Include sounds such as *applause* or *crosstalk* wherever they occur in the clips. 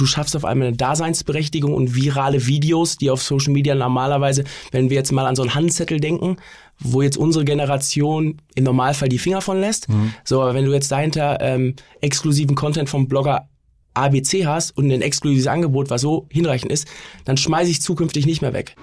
du schaffst auf einmal eine Daseinsberechtigung und virale Videos, die auf Social Media normalerweise, wenn wir jetzt mal an so einen Handzettel denken, wo jetzt unsere Generation im Normalfall die Finger von lässt. Mhm. So, aber wenn du jetzt dahinter ähm, exklusiven Content vom Blogger ABC hast und ein exklusives Angebot, was so hinreichend ist, dann schmeiße ich zukünftig nicht mehr weg.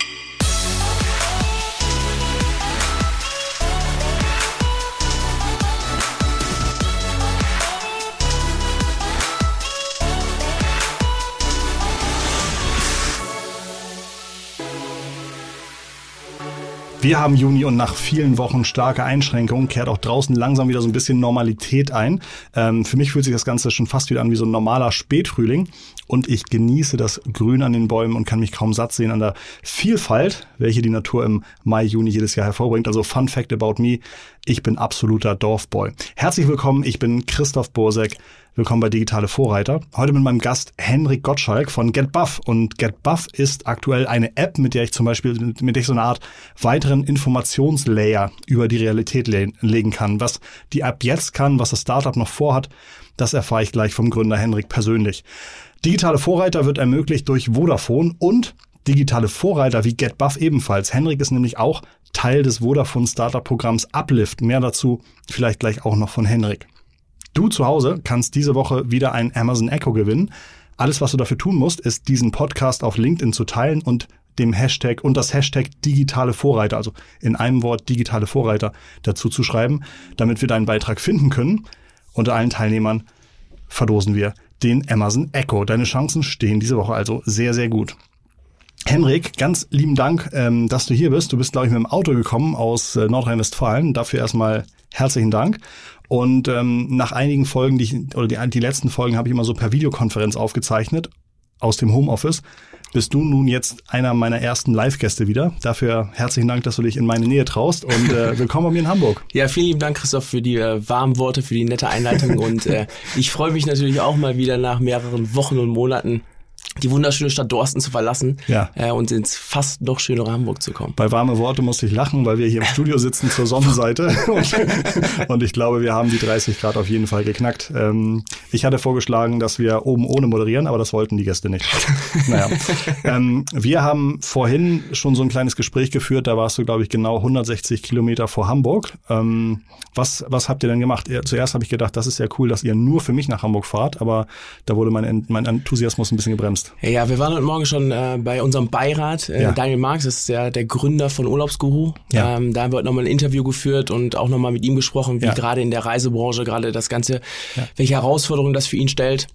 Wir haben Juni und nach vielen Wochen starker Einschränkungen kehrt auch draußen langsam wieder so ein bisschen Normalität ein. Ähm, für mich fühlt sich das Ganze schon fast wieder an wie so ein normaler Spätfrühling und ich genieße das Grün an den Bäumen und kann mich kaum satt sehen an der Vielfalt, welche die Natur im Mai, Juni jedes Jahr hervorbringt. Also Fun Fact about me, ich bin absoluter Dorfboy. Herzlich willkommen, ich bin Christoph Borsek. Willkommen bei Digitale Vorreiter. Heute mit meinem Gast Henrik Gottschalk von GetBuff. Und GetBuff ist aktuell eine App, mit der ich zum Beispiel, mit der ich so eine Art weiteren Informationslayer über die Realität le legen kann. Was die App jetzt kann, was das Startup noch vorhat, das erfahre ich gleich vom Gründer Henrik persönlich. Digitale Vorreiter wird ermöglicht durch Vodafone und digitale Vorreiter wie GetBuff ebenfalls. Henrik ist nämlich auch Teil des Vodafone Startup Programms Uplift. Mehr dazu vielleicht gleich auch noch von Henrik. Du zu Hause kannst diese Woche wieder ein Amazon Echo gewinnen. Alles, was du dafür tun musst, ist diesen Podcast auf LinkedIn zu teilen und dem Hashtag und das Hashtag digitale Vorreiter, also in einem Wort digitale Vorreiter dazu zu schreiben, damit wir deinen Beitrag finden können. Unter allen Teilnehmern verdosen wir den Amazon Echo. Deine Chancen stehen diese Woche also sehr, sehr gut. Henrik, ganz lieben Dank, ähm, dass du hier bist. Du bist, glaube ich, mit dem Auto gekommen aus äh, Nordrhein-Westfalen. Dafür erstmal herzlichen Dank. Und ähm, nach einigen Folgen, die ich, oder die, die letzten Folgen habe ich immer so per Videokonferenz aufgezeichnet aus dem Homeoffice. Bist du nun jetzt einer meiner ersten Live-Gäste wieder. Dafür herzlichen Dank, dass du dich in meine Nähe traust und äh, *laughs* willkommen bei mir in Hamburg. Ja, vielen lieben Dank, Christoph, für die äh, warmen Worte, für die nette Einleitung und äh, ich freue mich natürlich auch mal wieder nach mehreren Wochen und Monaten die wunderschöne Stadt Dorsten zu verlassen ja. äh, und ins fast noch schönere Hamburg zu kommen. Bei warme Worte musste ich lachen, weil wir hier im Studio sitzen zur Sonnenseite *laughs* und, und, ich glaube, wir haben die 30 Grad auf jeden Fall geknackt. Ähm, ich hatte vorgeschlagen, dass wir oben ohne moderieren, aber das wollten die Gäste nicht. *laughs* naja. Ähm, wir haben vorhin schon so ein kleines Gespräch geführt, da warst du, glaube ich, genau 160 Kilometer vor Hamburg. Ähm, was, was habt ihr denn gemacht? Zuerst habe ich gedacht, das ist ja cool, dass ihr nur für mich nach Hamburg fahrt, aber da wurde mein, mein Enthusiasmus ein bisschen gebremst hast. Ja, wir waren heute Morgen schon äh, bei unserem Beirat. Äh, ja. Daniel Marx ist der, der Gründer von Urlaubsguru. Ja. Ähm, da haben wir heute nochmal ein Interview geführt und auch nochmal mit ihm gesprochen, wie ja. gerade in der Reisebranche gerade das Ganze, welche Herausforderungen das für ihn stellt.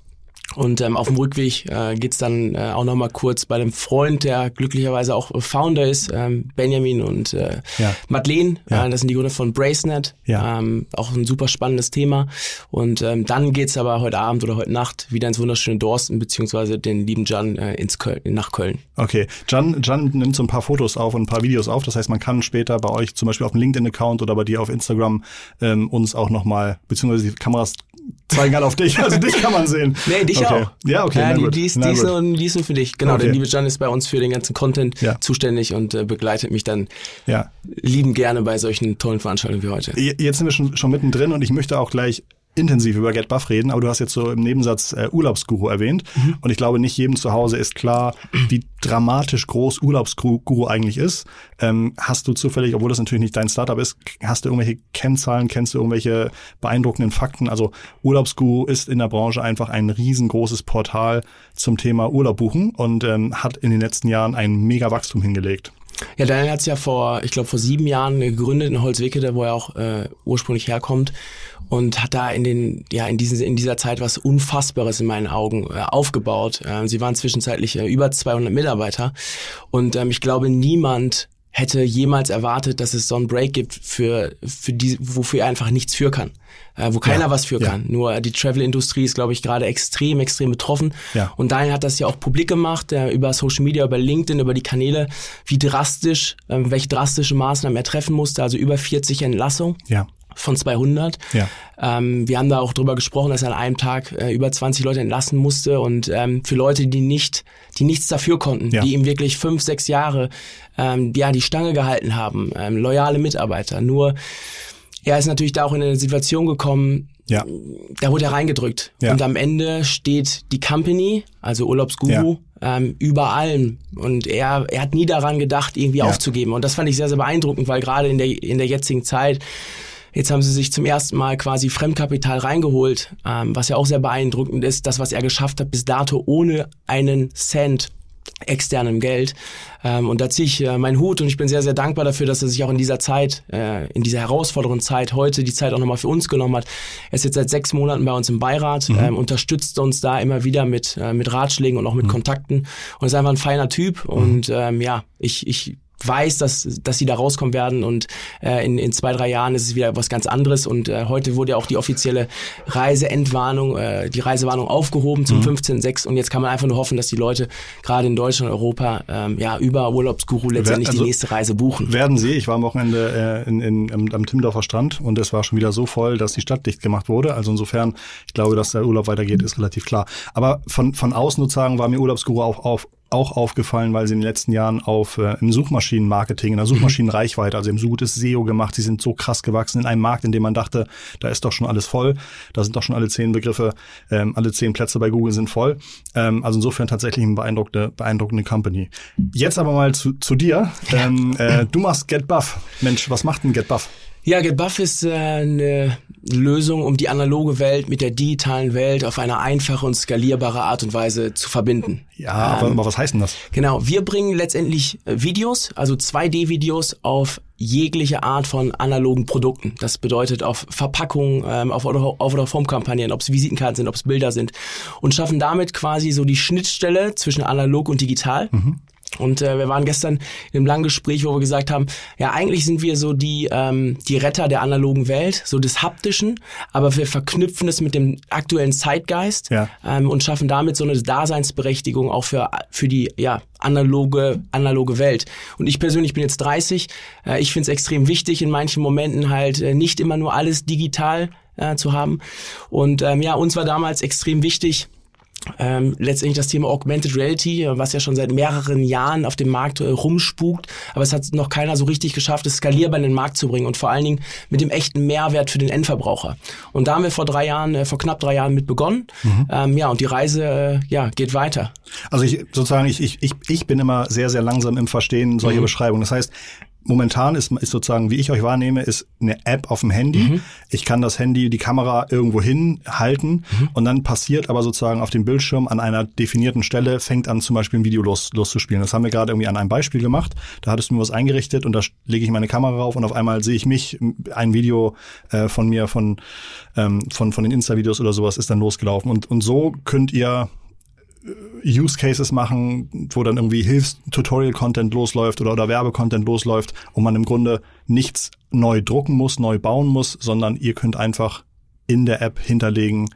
Und ähm, auf dem Rückweg äh, geht dann äh, auch nochmal kurz bei dem Freund, der glücklicherweise auch Founder ist, ähm, Benjamin und äh, ja. Madeleine. Ja. Äh, das sind die Gründer von Bracenet. Ja. Ähm, auch ein super spannendes Thema. Und ähm, dann geht's aber heute Abend oder heute Nacht wieder ins wunderschöne Dorsten, beziehungsweise den lieben Jan äh, ins Köln, nach Köln. Okay. Jan, Jan nimmt so ein paar Fotos auf und ein paar Videos auf. Das heißt, man kann später bei euch zum Beispiel auf dem LinkedIn-Account oder bei dir auf Instagram ähm, uns auch nochmal, beziehungsweise die Kameras zeigen halt auf dich. Also dich kann man sehen. Nee, dich okay. auch. Ja, okay. Ja, die, die, ist, die, ist nur, die ist nur für dich. Genau, okay. der liebe Jan ist bei uns für den ganzen Content ja. zuständig und äh, begleitet mich dann ja. lieben gerne bei solchen tollen Veranstaltungen wie heute. Jetzt sind wir schon, schon mittendrin und ich möchte auch gleich intensiv über GetBuff reden, aber du hast jetzt so im Nebensatz äh, Urlaubsguru erwähnt mhm. und ich glaube, nicht jedem zu Hause ist klar, wie dramatisch groß Urlaubsguru eigentlich ist. Ähm, hast du zufällig, obwohl das natürlich nicht dein Startup ist, hast du irgendwelche Kennzahlen, kennst du irgendwelche beeindruckenden Fakten? Also Urlaubsguru ist in der Branche einfach ein riesengroßes Portal zum Thema Urlaub buchen und ähm, hat in den letzten Jahren ein mega Wachstum hingelegt. Ja, Daniel hat es ja vor, ich glaube, vor sieben Jahren gegründet in Holzwickede, wo er auch äh, ursprünglich herkommt und hat da in den ja in diesen in dieser Zeit was Unfassbares in meinen Augen äh, aufgebaut. Äh, sie waren zwischenzeitlich äh, über 200 Mitarbeiter und ähm, ich glaube niemand hätte jemals erwartet, dass es so einen Break gibt für für die wofür er einfach nichts für kann. Äh, wo keiner ja, was für ja. kann. Nur die Travel-Industrie ist, glaube ich, gerade extrem, extrem betroffen. Ja. Und Daniel hat das ja auch publik gemacht, äh, über Social Media, über LinkedIn, über die Kanäle, wie drastisch, äh, welche drastische Maßnahmen er treffen musste, also über 40 Entlassungen. Ja von 200. Ja. Ähm, wir haben da auch drüber gesprochen, dass er an einem Tag äh, über 20 Leute entlassen musste und ähm, für Leute, die nicht, die nichts dafür konnten, ja. die ihm wirklich fünf, sechs Jahre ähm, ja die Stange gehalten haben, ähm, loyale Mitarbeiter. Nur er ist natürlich da auch in eine Situation gekommen, ja. da wurde er reingedrückt. Ja. Und am Ende steht die Company, also Urlaubsguru, ja. ähm, über allem. Und er, er hat nie daran gedacht, irgendwie ja. aufzugeben. Und das fand ich sehr, sehr beeindruckend, weil gerade in der, in der jetzigen Zeit, Jetzt haben sie sich zum ersten Mal quasi Fremdkapital reingeholt, ähm, was ja auch sehr beeindruckend ist, das, was er geschafft hat bis dato ohne einen Cent externem Geld. Ähm, und da ziehe ich äh, meinen Hut und ich bin sehr, sehr dankbar dafür, dass er sich auch in dieser Zeit, äh, in dieser herausfordernden Zeit heute die Zeit auch nochmal für uns genommen hat. Er ist jetzt seit sechs Monaten bei uns im Beirat, mhm. ähm, unterstützt uns da immer wieder mit, äh, mit Ratschlägen und auch mit mhm. Kontakten und ist einfach ein feiner Typ. Mhm. Und ähm, ja, ich, ich weiß, dass, dass sie da rauskommen werden und äh, in, in zwei, drei Jahren ist es wieder was ganz anderes und äh, heute wurde ja auch die offizielle Reiseentwarnung, äh, die Reisewarnung aufgehoben zum mhm. 15.6 und jetzt kann man einfach nur hoffen, dass die Leute gerade in Deutschland und Europa ähm, ja über Urlaubsguru letztendlich also, die nächste Reise buchen. Werden sie. Ich war am Wochenende äh, in, in, am, am Timdorfer Strand und es war schon wieder so voll, dass die Stadt dicht gemacht wurde. Also insofern, ich glaube, dass der Urlaub weitergeht, ist relativ klar. Aber von, von außen sozusagen war mir Urlaubsguru auch auf, auch aufgefallen, weil sie in den letzten Jahren auf äh, im Suchmaschinenmarketing, in der Suchmaschinenreichweite, also im so gutes SEO gemacht, sie sind so krass gewachsen in einem Markt, in dem man dachte, da ist doch schon alles voll, da sind doch schon alle zehn Begriffe, ähm, alle zehn Plätze bei Google sind voll. Ähm, also insofern tatsächlich eine beeindruckende, beeindruckende Company. Jetzt aber mal zu, zu dir. Ähm, äh, du machst GetBuff. Mensch, was macht denn GetBuff? Ja, GetBuff ist äh, eine Lösung, um die analoge Welt mit der digitalen Welt auf eine einfache und skalierbare Art und Weise zu verbinden. Ja, aber, ähm, aber was heißt denn das? Genau, wir bringen letztendlich äh, Videos, also 2D-Videos auf jegliche Art von analogen Produkten. Das bedeutet auf Verpackungen, ähm, auf, auf oder Formkampagnen, ob es Visitenkarten sind, ob es Bilder sind und schaffen damit quasi so die Schnittstelle zwischen analog und digital. Mhm. Und äh, wir waren gestern in einem langen Gespräch, wo wir gesagt haben, ja, eigentlich sind wir so die, ähm, die Retter der analogen Welt, so des Haptischen, aber wir verknüpfen es mit dem aktuellen Zeitgeist ja. ähm, und schaffen damit so eine Daseinsberechtigung auch für, für die ja, analoge, analoge Welt. Und ich persönlich bin jetzt 30, äh, ich finde es extrem wichtig, in manchen Momenten halt äh, nicht immer nur alles digital äh, zu haben. Und ähm, ja, uns war damals extrem wichtig, ähm, letztendlich das Thema Augmented Reality, was ja schon seit mehreren Jahren auf dem Markt äh, rumspukt, aber es hat noch keiner so richtig geschafft, es skalierbar in den Markt zu bringen und vor allen Dingen mit dem echten Mehrwert für den Endverbraucher. Und da haben wir vor drei Jahren, äh, vor knapp drei Jahren mit begonnen. Mhm. Ähm, ja, und die Reise äh, ja, geht weiter. Also ich sozusagen, ich, ich, ich, bin immer sehr, sehr langsam im Verstehen solcher mhm. Beschreibungen. Das heißt, momentan ist, ist sozusagen, wie ich euch wahrnehme, ist eine App auf dem Handy. Mhm. Ich kann das Handy, die Kamera irgendwo hinhalten mhm. und dann passiert aber sozusagen auf dem Bildschirm an einer definierten Stelle, fängt an zum Beispiel ein Video los, loszuspielen. Das haben wir gerade irgendwie an einem Beispiel gemacht. Da hattest du mir was eingerichtet und da lege ich meine Kamera rauf und auf einmal sehe ich mich, ein Video äh, von mir, von, ähm, von, von den Insta-Videos oder sowas ist dann losgelaufen. Und, und so könnt ihr Use Cases machen, wo dann irgendwie Hilfs-Tutorial-Content losläuft oder, oder Werbecontent losläuft und man im Grunde nichts neu drucken muss, neu bauen muss, sondern ihr könnt einfach in der App hinterlegen,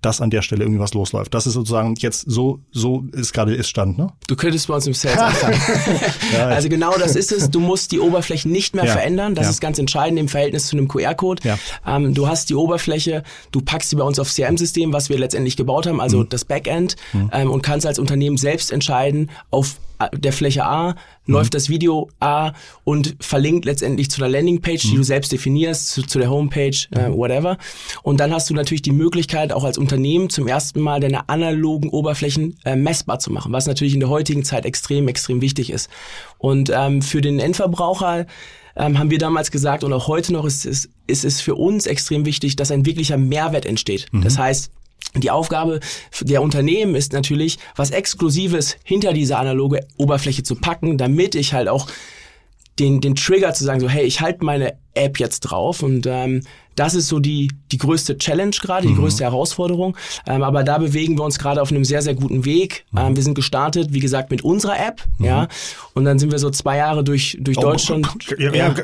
dass an der Stelle irgendwie was losläuft. Das ist sozusagen jetzt so, so ist gerade ist Stand, ne? Du könntest bei uns im Sales anfangen. *laughs* ja, also genau das ist es. Du musst die Oberfläche nicht mehr ja. verändern. Das ja. ist ganz entscheidend im Verhältnis zu einem QR-Code. Ähm, du hast die Oberfläche, du packst sie bei uns auf CRM-System, was wir letztendlich gebaut haben, also mhm. das Backend, mhm. ähm, und kannst als Unternehmen selbst entscheiden, auf der Fläche A mhm. läuft das Video A und verlinkt letztendlich zu der Landingpage, mhm. die du selbst definierst, zu, zu der Homepage, äh, mhm. whatever. Und dann hast du natürlich die Möglichkeit, auch als Unternehmen zum ersten Mal deine analogen Oberflächen äh, messbar zu machen, was natürlich in der heutigen Zeit extrem, extrem wichtig ist. Und ähm, für den Endverbraucher ähm, haben wir damals gesagt und auch heute noch ist, ist, ist es für uns extrem wichtig, dass ein wirklicher Mehrwert entsteht. Mhm. Das heißt, die Aufgabe der Unternehmen ist natürlich, was Exklusives hinter diese analoge Oberfläche zu packen, damit ich halt auch den, den Trigger zu sagen, so hey, ich halte meine App jetzt drauf und ähm, das ist so die, die größte Challenge gerade, die mhm. größte Herausforderung. Ähm, aber da bewegen wir uns gerade auf einem sehr, sehr guten Weg. Mhm. Ähm, wir sind gestartet, wie gesagt, mit unserer App, mhm. ja. Und dann sind wir so zwei Jahre durch, durch oh, Deutschland. *laughs* Ja, ja.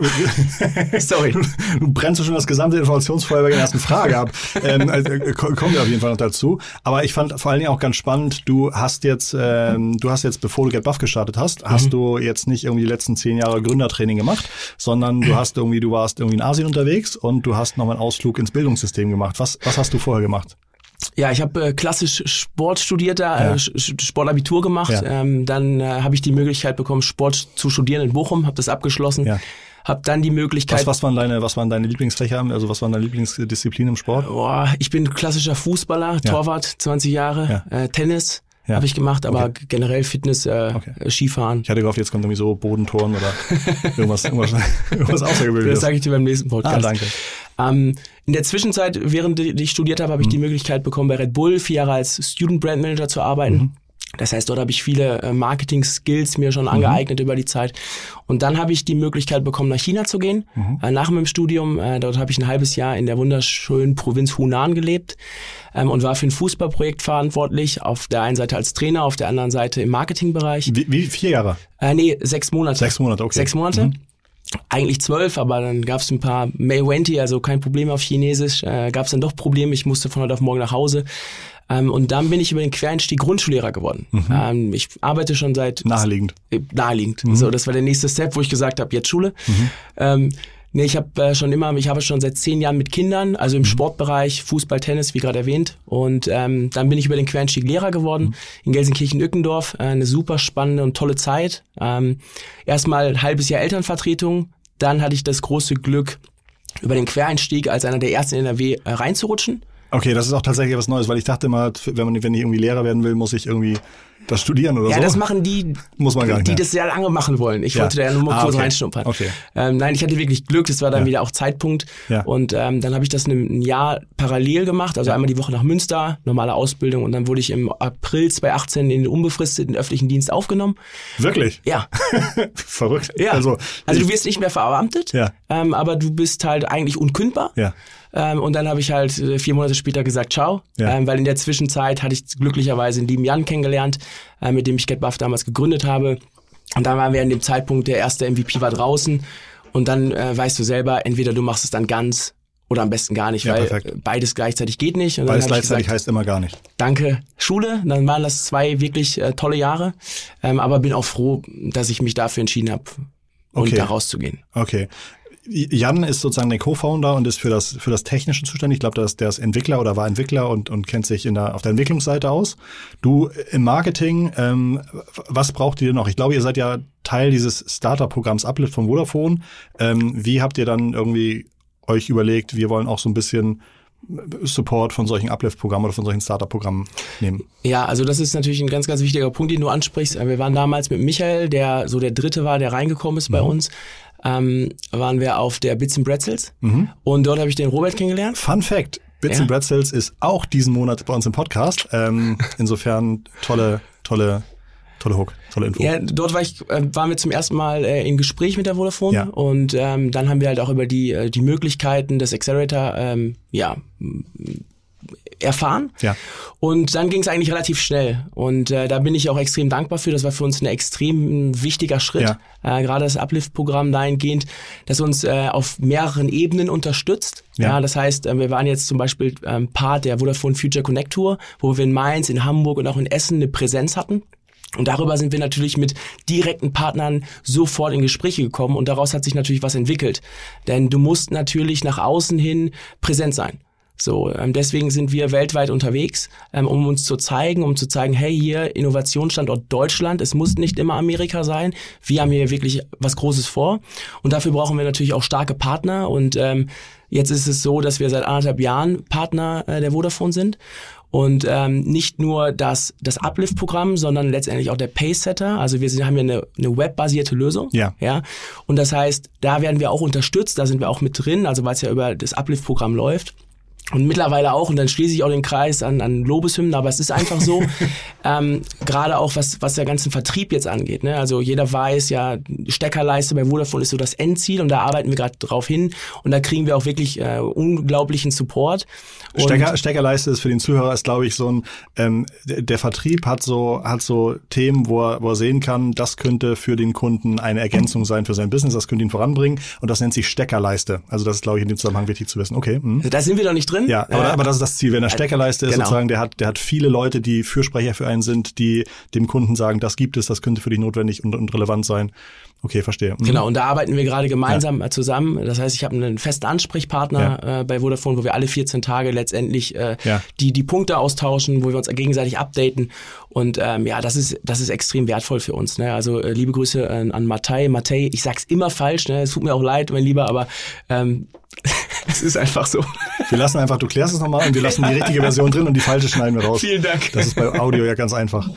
*laughs* Sorry. Du brennst schon das gesamte Informationsfeuer bei der ersten Frage ab. ähm, also, äh, kommen wir auf jeden Fall noch dazu. Aber ich fand vor allen Dingen auch ganz spannend, du hast jetzt, ähm, du hast jetzt, bevor du Get Buff gestartet hast, hast mhm. du jetzt nicht irgendwie die letzten zehn Jahre Gründertraining gemacht, sondern du *clears throat* hast irgendwie, du warst irgendwie in Asien unterwegs und du hast noch nochmal einen Ausflug ins Bildungssystem gemacht. Was, was hast du vorher gemacht? Ja, ich habe äh, klassisch Sport studiert, da, äh, Sportabitur gemacht. Ja. Ähm, dann äh, habe ich die Möglichkeit bekommen, Sport zu studieren in Bochum, habe das abgeschlossen. Ja. Hab dann die Möglichkeit. Was, was, waren deine, was waren deine Lieblingsfächer? Also was waren deine Lieblingsdisziplinen im Sport? Boah, ich bin klassischer Fußballer, Torwart, 20 Jahre, äh, Tennis ja. habe ich gemacht, aber okay. generell Fitness, äh, okay. Skifahren. Ich hatte gehofft, jetzt kommt irgendwie so Bodentoren oder *laughs* irgendwas, irgendwas, irgendwas Außergewöhnliches. Das sage ich dir beim nächsten Podcast. Ah, danke. Ähm, in der Zwischenzeit, während ich studiert habe, habe ich mhm. die Möglichkeit bekommen, bei Red Bull vier Jahre als Student Brand Manager zu arbeiten. Mhm. Das heißt, dort habe ich viele äh, Marketing-Skills mir schon mhm. angeeignet über die Zeit. Und dann habe ich die Möglichkeit bekommen, nach China zu gehen. Mhm. Äh, nach meinem Studium, äh, dort habe ich ein halbes Jahr in der wunderschönen Provinz Hunan gelebt ähm, und war für ein Fußballprojekt verantwortlich. Auf der einen Seite als Trainer, auf der anderen Seite im Marketingbereich. Wie, wie vier Jahre? Äh, nee, sechs Monate. Sechs Monate, okay. Sechs Monate. Mhm eigentlich zwölf, aber dann gab es ein paar May Wenti, also kein Problem auf Chinesisch, äh, gab es dann doch Probleme. Ich musste von heute auf morgen nach Hause. Ähm, und dann bin ich über den Quereinstieg Grundschullehrer geworden. Mhm. Ähm, ich arbeite schon seit naheliegend. Äh, naheliegend. Mhm. So, das war der nächste Step, wo ich gesagt habe, jetzt Schule. Mhm. Ähm, Nee, ich habe äh, schon immer, ich habe schon seit zehn Jahren mit Kindern, also im mhm. Sportbereich, Fußball, Tennis, wie gerade erwähnt. Und ähm, dann bin ich über den Quereinstieg Lehrer geworden mhm. in Gelsenkirchen-Ückendorf. Äh, eine super spannende und tolle Zeit. Ähm, erstmal ein halbes Jahr Elternvertretung. Dann hatte ich das große Glück, über den Quereinstieg als einer der ersten in NRW äh, reinzurutschen. Okay, das ist auch tatsächlich was Neues, weil ich dachte immer, wenn man wenn ich irgendwie Lehrer werden will, muss ich irgendwie das studieren oder ja, so? Ja, das machen die, Muss man gar nicht die das sehr lange machen wollen. Ich ja. wollte da ja nur mal ah, kurz okay. reinschnuppern. Okay. Ähm, nein, ich hatte wirklich Glück, das war dann ja. wieder auch Zeitpunkt. Ja. Und ähm, dann habe ich das ein Jahr parallel gemacht, also einmal die Woche nach Münster, normale Ausbildung und dann wurde ich im April 2018 in den unbefristeten öffentlichen Dienst aufgenommen. Wirklich? Ja. *laughs* Verrückt. Ja. Also, also du wirst nicht mehr verbeamtet, ja. ähm, aber du bist halt eigentlich unkündbar. Ja. Ähm, und dann habe ich halt äh, vier Monate später gesagt, ciao. Ja. Ähm, weil in der Zwischenzeit hatte ich glücklicherweise einen lieben Jan kennengelernt, äh, mit dem ich GetBuff damals gegründet habe. Und dann waren wir an dem Zeitpunkt, der erste MVP war draußen. Und dann äh, weißt du selber, entweder du machst es dann ganz oder am besten gar nicht, ja, weil perfekt. beides gleichzeitig geht nicht. Und beides gleichzeitig gesagt, heißt immer gar nicht. Danke Schule, dann waren das zwei wirklich äh, tolle Jahre, ähm, aber bin auch froh, dass ich mich dafür entschieden habe, und okay. da rauszugehen. Okay. Jan ist sozusagen der Co-Founder und ist für das, für das Technische zuständig. Ich glaube, der ist, der ist Entwickler oder war Entwickler und, und kennt sich in der, auf der Entwicklungsseite aus. Du im Marketing, ähm, was braucht ihr noch? Ich glaube, ihr seid ja Teil dieses Startup-Programms Uplift von Vodafone. Ähm, wie habt ihr dann irgendwie euch überlegt, wir wollen auch so ein bisschen Support von solchen Uplift-Programmen oder von solchen Startup-Programmen nehmen? Ja, also das ist natürlich ein ganz, ganz wichtiger Punkt, den du ansprichst. Wir waren damals mit Michael, der so der Dritte war, der reingekommen ist mhm. bei uns ähm, waren wir auf der Bits and Bretzels mhm. und dort habe ich den Robert kennengelernt. Fun Fact, Bits ja. and Bretzels ist auch diesen Monat bei uns im Podcast. Ähm, *laughs* insofern tolle, tolle Tolle Hook, tolle Info. Ja, dort war ich, äh, waren wir zum ersten Mal äh, im Gespräch mit der Vodafone ja. und ähm, dann haben wir halt auch über die, äh, die Möglichkeiten des Accelerator ähm, ja, erfahren. Ja. Und dann ging es eigentlich relativ schnell. Und äh, da bin ich auch extrem dankbar für. Das war für uns ein extrem wichtiger Schritt. Ja. Äh, gerade das Uplift-Programm dahingehend, das uns äh, auf mehreren Ebenen unterstützt. Ja. ja das heißt, äh, wir waren jetzt zum Beispiel ähm, Part der Vodafone Future Connect Tour, wo wir in Mainz, in Hamburg und auch in Essen eine Präsenz hatten. Und darüber sind wir natürlich mit direkten Partnern sofort in Gespräche gekommen und daraus hat sich natürlich was entwickelt. Denn du musst natürlich nach außen hin präsent sein. So, ähm, deswegen sind wir weltweit unterwegs, ähm, um uns zu zeigen, um zu zeigen, hey, hier Innovationsstandort Deutschland, es muss nicht immer Amerika sein. Wir haben hier wirklich was Großes vor. Und dafür brauchen wir natürlich auch starke Partner. Und ähm, jetzt ist es so, dass wir seit anderthalb Jahren Partner äh, der Vodafone sind. Und ähm, nicht nur das, das Uplift-Programm, sondern letztendlich auch der Paysetter. Also wir sind, haben ja eine, eine webbasierte Lösung. Ja. ja. Und das heißt, da werden wir auch unterstützt, da sind wir auch mit drin, also weil es ja über das Uplift-Programm läuft. Und mittlerweile auch, und dann schließe ich auch den Kreis an, an Lobeshymnen, aber es ist einfach so, *laughs* ähm, gerade auch was, was der ganzen Vertrieb jetzt angeht. Ne? Also jeder weiß ja, Steckerleiste bei Vodafone ist so das Endziel und da arbeiten wir gerade drauf hin und da kriegen wir auch wirklich äh, unglaublichen Support. Stecker, Steckerleiste ist für den Zuhörer ist, glaube ich, so ein, ähm, der Vertrieb hat so, hat so Themen, wo er, wo er sehen kann, das könnte für den Kunden eine Ergänzung sein für sein Business, das könnte ihn voranbringen und das nennt sich Steckerleiste. Also das ist, glaube ich, in dem Zusammenhang wichtig zu wissen. Okay. Mh. Da sind wir doch nicht drin drin. Ja, aber, äh, aber das ist das Ziel. Wenn der Steckerleiste ist genau. sozusagen, der hat, der hat viele Leute, die Fürsprecher für einen sind, die dem Kunden sagen, das gibt es, das könnte für dich notwendig und, und relevant sein. Okay, verstehe. Mhm. Genau, und da arbeiten wir gerade gemeinsam ja. zusammen. Das heißt, ich habe einen festen Ansprechpartner ja. äh, bei Vodafone, wo wir alle 14 Tage letztendlich äh, ja. die, die Punkte austauschen, wo wir uns gegenseitig updaten. Und ähm, ja, das ist, das ist extrem wertvoll für uns. Ne? Also äh, liebe Grüße an, an Matei. Matei, ich sag's immer falsch, ne? es tut mir auch leid, mein Lieber, aber ähm, *laughs* *laughs* es ist einfach so. Wir lassen einfach, du klärst es nochmal und wir lassen die richtige Version drin und die falsche schneiden wir raus. Vielen Dank. Das ist bei Audio ja ganz einfach.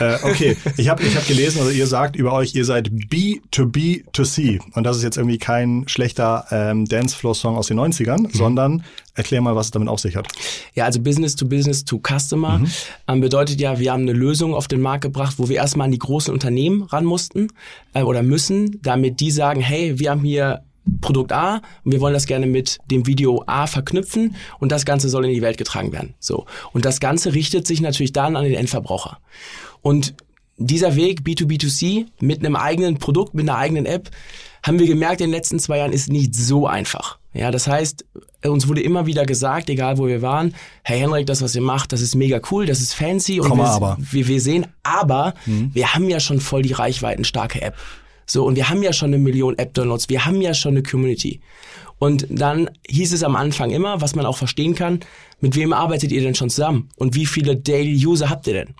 Äh, okay, ich habe ich hab gelesen, oder ihr sagt über euch, ihr seid B to B to C. Und das ist jetzt irgendwie kein schlechter ähm, Dancefloor-Song aus den 90ern, mhm. sondern erklär mal, was es damit auf sich hat. Ja, also Business to Business to Customer mhm. ähm, bedeutet ja, wir haben eine Lösung auf den Markt gebracht, wo wir erstmal an die großen Unternehmen ran mussten äh, oder müssen, damit die sagen, hey, wir haben hier Produkt A und wir wollen das gerne mit dem Video A verknüpfen und das Ganze soll in die Welt getragen werden. So. Und das Ganze richtet sich natürlich dann an den Endverbraucher. Und dieser Weg B2B2C mit einem eigenen Produkt, mit einer eigenen App, haben wir gemerkt in den letzten zwei Jahren ist nicht so einfach. Ja, das heißt, uns wurde immer wieder gesagt, egal wo wir waren, Herr Henrik, das, was ihr macht, das ist mega cool, das ist fancy und wir, aber. wir, wir sehen, aber mhm. wir haben ja schon voll die reichweitenstarke App. So, und wir haben ja schon eine Million App-Downloads, wir haben ja schon eine Community. Und dann hieß es am Anfang immer, was man auch verstehen kann, mit wem arbeitet ihr denn schon zusammen? Und wie viele Daily User habt ihr denn?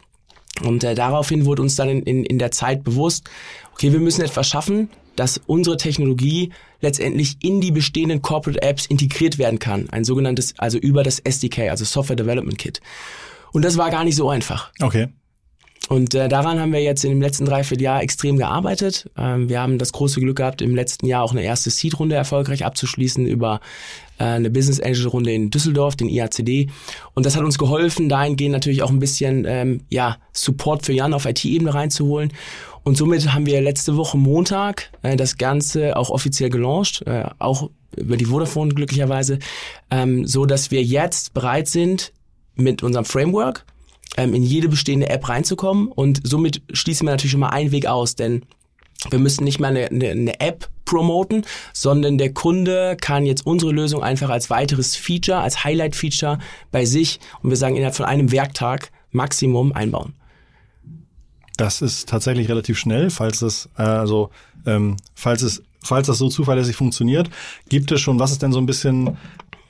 Und äh, daraufhin wurde uns dann in, in, in der Zeit bewusst, okay, wir müssen etwas schaffen, dass unsere Technologie letztendlich in die bestehenden Corporate Apps integriert werden kann. Ein sogenanntes, also über das SDK, also Software Development Kit. Und das war gar nicht so einfach. Okay. Und äh, daran haben wir jetzt in dem letzten Dreivierteljahr extrem gearbeitet. Ähm, wir haben das große Glück gehabt, im letzten Jahr auch eine erste Seed-Runde erfolgreich abzuschließen über äh, eine Business Angel Runde in Düsseldorf, den IACD. Und das hat uns geholfen, dahingehend natürlich auch ein bisschen ähm, ja, Support für Jan auf IT-Ebene reinzuholen. Und somit haben wir letzte Woche Montag äh, das Ganze auch offiziell gelauncht, äh, auch über die Vodafone glücklicherweise, ähm, so dass wir jetzt bereit sind mit unserem Framework ähm, in jede bestehende App reinzukommen und somit schließen wir natürlich schon mal einen Weg aus, denn wir müssen nicht mal eine, eine, eine App promoten, sondern der Kunde kann jetzt unsere Lösung einfach als weiteres Feature, als Highlight-Feature bei sich und wir sagen innerhalb von einem Werktag Maximum einbauen. Das ist tatsächlich relativ schnell, falls es äh, also ähm, falls es falls das so zuverlässig funktioniert, gibt es schon, was ist denn so ein bisschen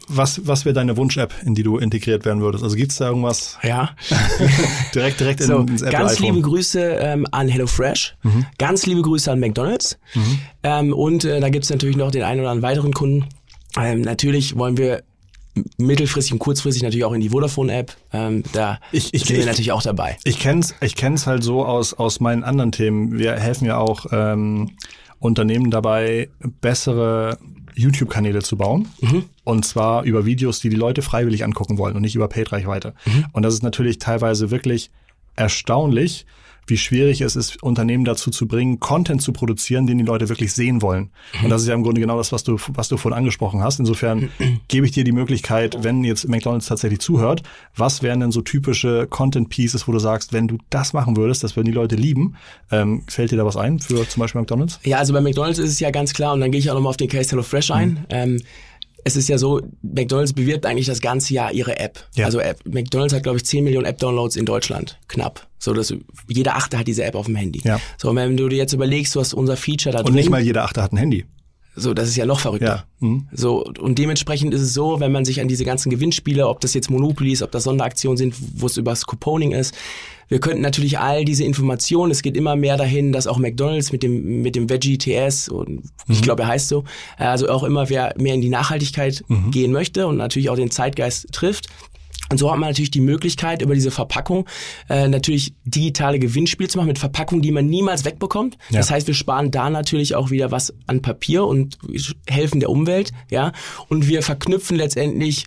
was, was wäre deine Wunsch-App, in die du integriert werden würdest? Also gibt's da irgendwas? Ja. *laughs* direkt, direkt so, ins Apple Ganz liebe Grüße ähm, an HelloFresh. Mhm. Ganz liebe Grüße an McDonalds. Mhm. Ähm, und äh, da gibt's natürlich noch den einen oder anderen weiteren Kunden. Ähm, natürlich wollen wir mittelfristig und kurzfristig natürlich auch in die Vodafone-App. Ähm, da ich, ich, sind wir ich, natürlich auch dabei. Ich kenn's, ich kenn's halt so aus aus meinen anderen Themen. Wir helfen ja auch ähm, Unternehmen dabei, bessere YouTube-Kanäle zu bauen. Mhm. Und zwar über Videos, die die Leute freiwillig angucken wollen und nicht über Paid-Reichweite. Mhm. Und das ist natürlich teilweise wirklich erstaunlich, wie schwierig es ist, Unternehmen dazu zu bringen, Content zu produzieren, den die Leute wirklich sehen wollen. Und das ist ja im Grunde genau das, was du, was du vorhin angesprochen hast. Insofern *clears throat* gebe ich dir die Möglichkeit, wenn jetzt McDonald's tatsächlich zuhört, was wären denn so typische Content Pieces, wo du sagst, wenn du das machen würdest, das würden die Leute lieben. Ähm, fällt dir da was ein für zum Beispiel McDonald's? Ja, also bei McDonald's ist es ja ganz klar, und dann gehe ich auch nochmal auf den Case Hello Fresh ein. Mhm. Ähm, es ist ja so, McDonald's bewirbt eigentlich das ganze Jahr ihre App. Ja. Also App, McDonald's hat, glaube ich, 10 Millionen App-Downloads in Deutschland. Knapp. So, dass jeder Achte hat diese App auf dem Handy. Ja. So, und wenn du dir jetzt überlegst, du hast unser Feature da drin. Und nicht mal jeder Achte hat ein Handy. So, das ist ja noch verrückter. Ja. Mhm. So, und dementsprechend ist es so, wenn man sich an diese ganzen Gewinnspiele, ob das jetzt Monopoly ist, ob das Sonderaktionen sind, wo es übers Couponing ist, wir könnten natürlich all diese Informationen, es geht immer mehr dahin, dass auch McDonalds mit dem, mit dem Veggie TS, und mhm. ich glaube, er heißt so, äh, also auch immer mehr, mehr in die Nachhaltigkeit mhm. gehen möchte und natürlich auch den Zeitgeist trifft. Und so hat man natürlich die Möglichkeit, über diese Verpackung äh, natürlich digitale Gewinnspiele zu machen mit Verpackungen, die man niemals wegbekommt. Ja. Das heißt, wir sparen da natürlich auch wieder was an Papier und helfen der Umwelt, ja. Und wir verknüpfen letztendlich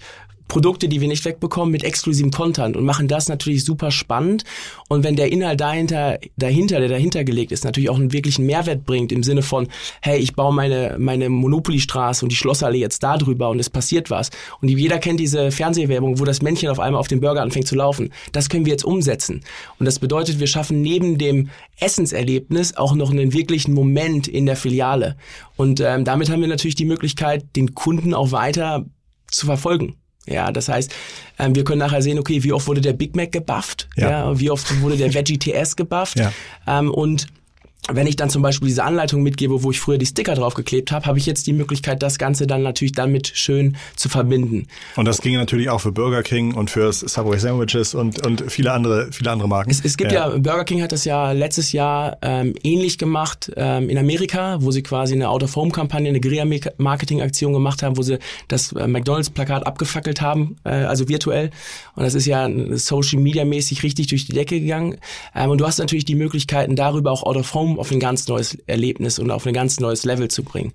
Produkte, die wir nicht wegbekommen, mit exklusivem Content und machen das natürlich super spannend. Und wenn der Inhalt dahinter, dahinter, der dahinter gelegt ist, natürlich auch einen wirklichen Mehrwert bringt im Sinne von, hey, ich baue meine, meine Monopoly-Straße und die Schlossallee jetzt da drüber und es passiert was. Und jeder kennt diese Fernsehwerbung, wo das Männchen auf einmal auf dem Burger anfängt zu laufen. Das können wir jetzt umsetzen. Und das bedeutet, wir schaffen neben dem Essenserlebnis auch noch einen wirklichen Moment in der Filiale. Und ähm, damit haben wir natürlich die Möglichkeit, den Kunden auch weiter zu verfolgen. Ja, das heißt, ähm, wir können nachher sehen, okay, wie oft wurde der Big Mac gebufft, ja, ja wie oft wurde der Veggie TS gebufft? Ja. ähm, und wenn ich dann zum Beispiel diese Anleitung mitgebe, wo ich früher die Sticker draufgeklebt habe, habe ich jetzt die Möglichkeit, das Ganze dann natürlich damit schön zu verbinden. Und das ging natürlich auch für Burger King und für Subway Sandwiches und, und viele andere, viele andere Marken. Es, es gibt ja. ja. Burger King hat das ja letztes Jahr ähm, ähnlich gemacht ähm, in Amerika, wo sie quasi eine Out-of-Home-Kampagne, eine Guerilla-Marketing-Aktion gemacht haben, wo sie das äh, McDonalds-Plakat abgefackelt haben, äh, also virtuell. Und das ist ja Social-Media-mäßig richtig durch die Decke gegangen. Ähm, und du hast natürlich die Möglichkeiten, darüber auch Out-of-Home auf ein ganz neues Erlebnis und auf ein ganz neues Level zu bringen.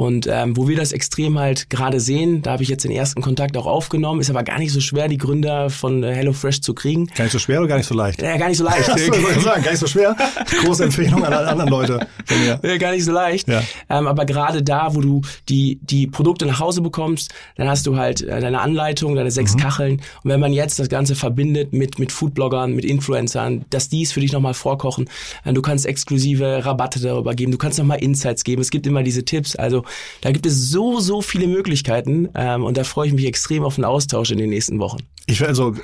Und ähm, wo wir das extrem halt gerade sehen, da habe ich jetzt den ersten Kontakt auch aufgenommen, ist aber gar nicht so schwer, die Gründer von HelloFresh zu kriegen. Gar nicht so schwer oder gar nicht so leicht? Ja, gar nicht so leicht. *laughs* das ich sagen, gar nicht so schwer. Große Empfehlung an alle anderen Leute. Ja, gar nicht so leicht. Ja. Ähm, aber gerade da, wo du die, die Produkte nach Hause bekommst, dann hast du halt äh, deine Anleitung, deine sechs mhm. Kacheln. Und wenn man jetzt das Ganze verbindet mit, mit Foodbloggern, mit Influencern, dass die es für dich nochmal vorkochen, äh, du kannst exklusive Rabatte darüber geben, du kannst nochmal Insights geben. Es gibt immer diese Tipps. Also da gibt es so, so viele Möglichkeiten ähm, und da freue ich mich extrem auf den Austausch in den nächsten Wochen. Ich also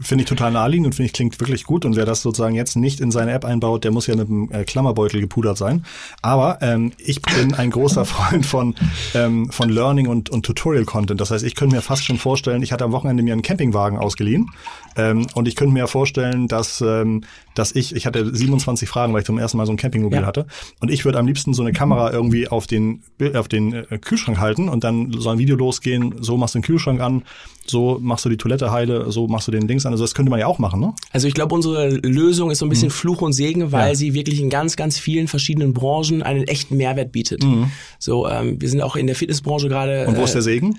finde ich total naheliegend und finde ich klingt wirklich gut und wer das sozusagen jetzt nicht in seine App einbaut, der muss ja mit einem äh, Klammerbeutel gepudert sein. Aber ähm, ich bin ein großer *laughs* Freund von ähm, von Learning und, und Tutorial Content. Das heißt, ich könnte mir fast schon vorstellen, ich hatte am Wochenende mir einen Campingwagen ausgeliehen ähm, und ich könnte mir vorstellen, dass ähm, dass ich ich hatte 27 Fragen, weil ich zum ersten Mal so ein Campingmobil ja. hatte und ich würde am liebsten so eine Kamera irgendwie auf den auf den äh, Kühlschrank halten und dann soll ein Video losgehen. So machst du den Kühlschrank an, so machst du die Toilette heile, so machst du den Dings an. Also das könnte man ja auch machen, ne? Also ich glaube, unsere Lösung ist so ein bisschen mhm. Fluch und Segen, weil ja. sie wirklich in ganz, ganz vielen verschiedenen Branchen einen echten Mehrwert bietet. Mhm. So, ähm, wir sind auch in der Fitnessbranche gerade. Und wo ist der äh, Segen?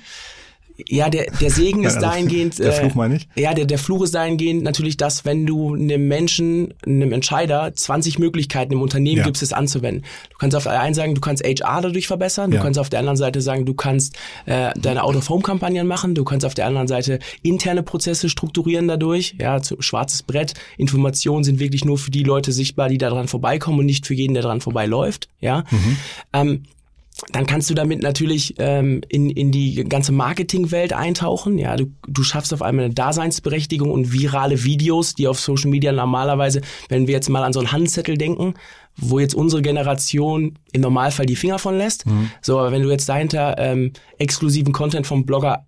Ja, der, der Segen *laughs* ist dahingehend. Der Fluch meine ich? Äh, ja, der, der Fluch ist dahingehend natürlich, dass wenn du einem Menschen, einem Entscheider 20 Möglichkeiten im Unternehmen ja. gibst, es anzuwenden. Du kannst auf der einen sagen, du kannst HR dadurch verbessern, du ja. kannst auf der anderen Seite sagen, du kannst äh, deine Out-of-Home-Kampagnen machen, du kannst auf der anderen Seite interne Prozesse strukturieren dadurch, ja, zu, schwarzes Brett, Informationen sind wirklich nur für die Leute sichtbar, die daran vorbeikommen und nicht für jeden, der daran vorbeiläuft, ja. Mhm. Ähm, dann kannst du damit natürlich ähm, in, in die ganze Marketingwelt eintauchen. Ja, du, du schaffst auf einmal eine Daseinsberechtigung und virale Videos, die auf Social Media normalerweise, wenn wir jetzt mal an so einen Handzettel denken, wo jetzt unsere Generation im Normalfall die Finger von lässt. Mhm. So, aber wenn du jetzt dahinter ähm, exklusiven Content vom Blogger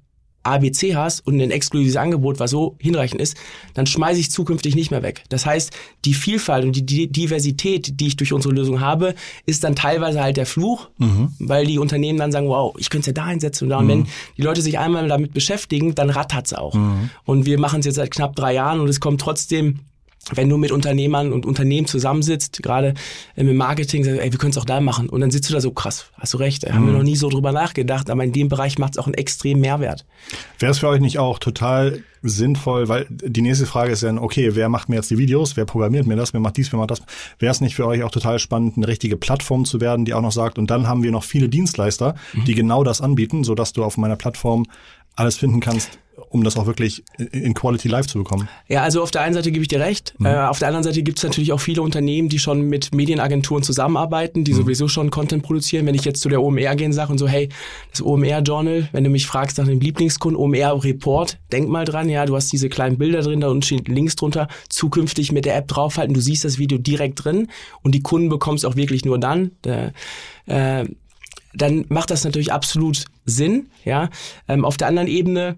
ABC hast und ein exklusives Angebot, was so hinreichend ist, dann schmeiße ich zukünftig nicht mehr weg. Das heißt, die Vielfalt und die Diversität, die ich durch unsere Lösung habe, ist dann teilweise halt der Fluch, mhm. weil die Unternehmen dann sagen, wow, ich könnte es ja da einsetzen und da. Und mhm. wenn die Leute sich einmal damit beschäftigen, dann rattert es auch. Mhm. Und wir machen es jetzt seit knapp drei Jahren und es kommt trotzdem wenn du mit Unternehmern und Unternehmen zusammensitzt, gerade im Marketing, sagst, ey, wir können es auch da machen. Und dann sitzt du da so, krass, hast du recht, mhm. haben wir mhm. noch nie so drüber nachgedacht, aber in dem Bereich macht es auch einen extremen Mehrwert. Wäre es für euch nicht auch total sinnvoll, weil die nächste Frage ist dann, okay, wer macht mir jetzt die Videos, wer programmiert mir das, wer macht dies, wer macht das. Wäre es nicht für euch auch total spannend, eine richtige Plattform zu werden, die auch noch sagt, und dann haben wir noch viele Dienstleister, mhm. die genau das anbieten, sodass du auf meiner Plattform alles finden kannst, um das auch wirklich in Quality Life zu bekommen. Ja, also auf der einen Seite gebe ich dir recht. Mhm. Äh, auf der anderen Seite gibt es natürlich auch viele Unternehmen, die schon mit Medienagenturen zusammenarbeiten, die mhm. sowieso schon Content produzieren. Wenn ich jetzt zu der OMR gehen sage und so, hey, das OMR Journal, wenn du mich fragst nach dem Lieblingskunden, OMR Report, denk mal dran, ja, du hast diese kleinen Bilder drin, da unten steht Links drunter, zukünftig mit der App draufhalten, du siehst das Video direkt drin und die Kunden bekommst auch wirklich nur dann. Der, äh, dann macht das natürlich absolut Sinn. Ja, ähm, auf der anderen Ebene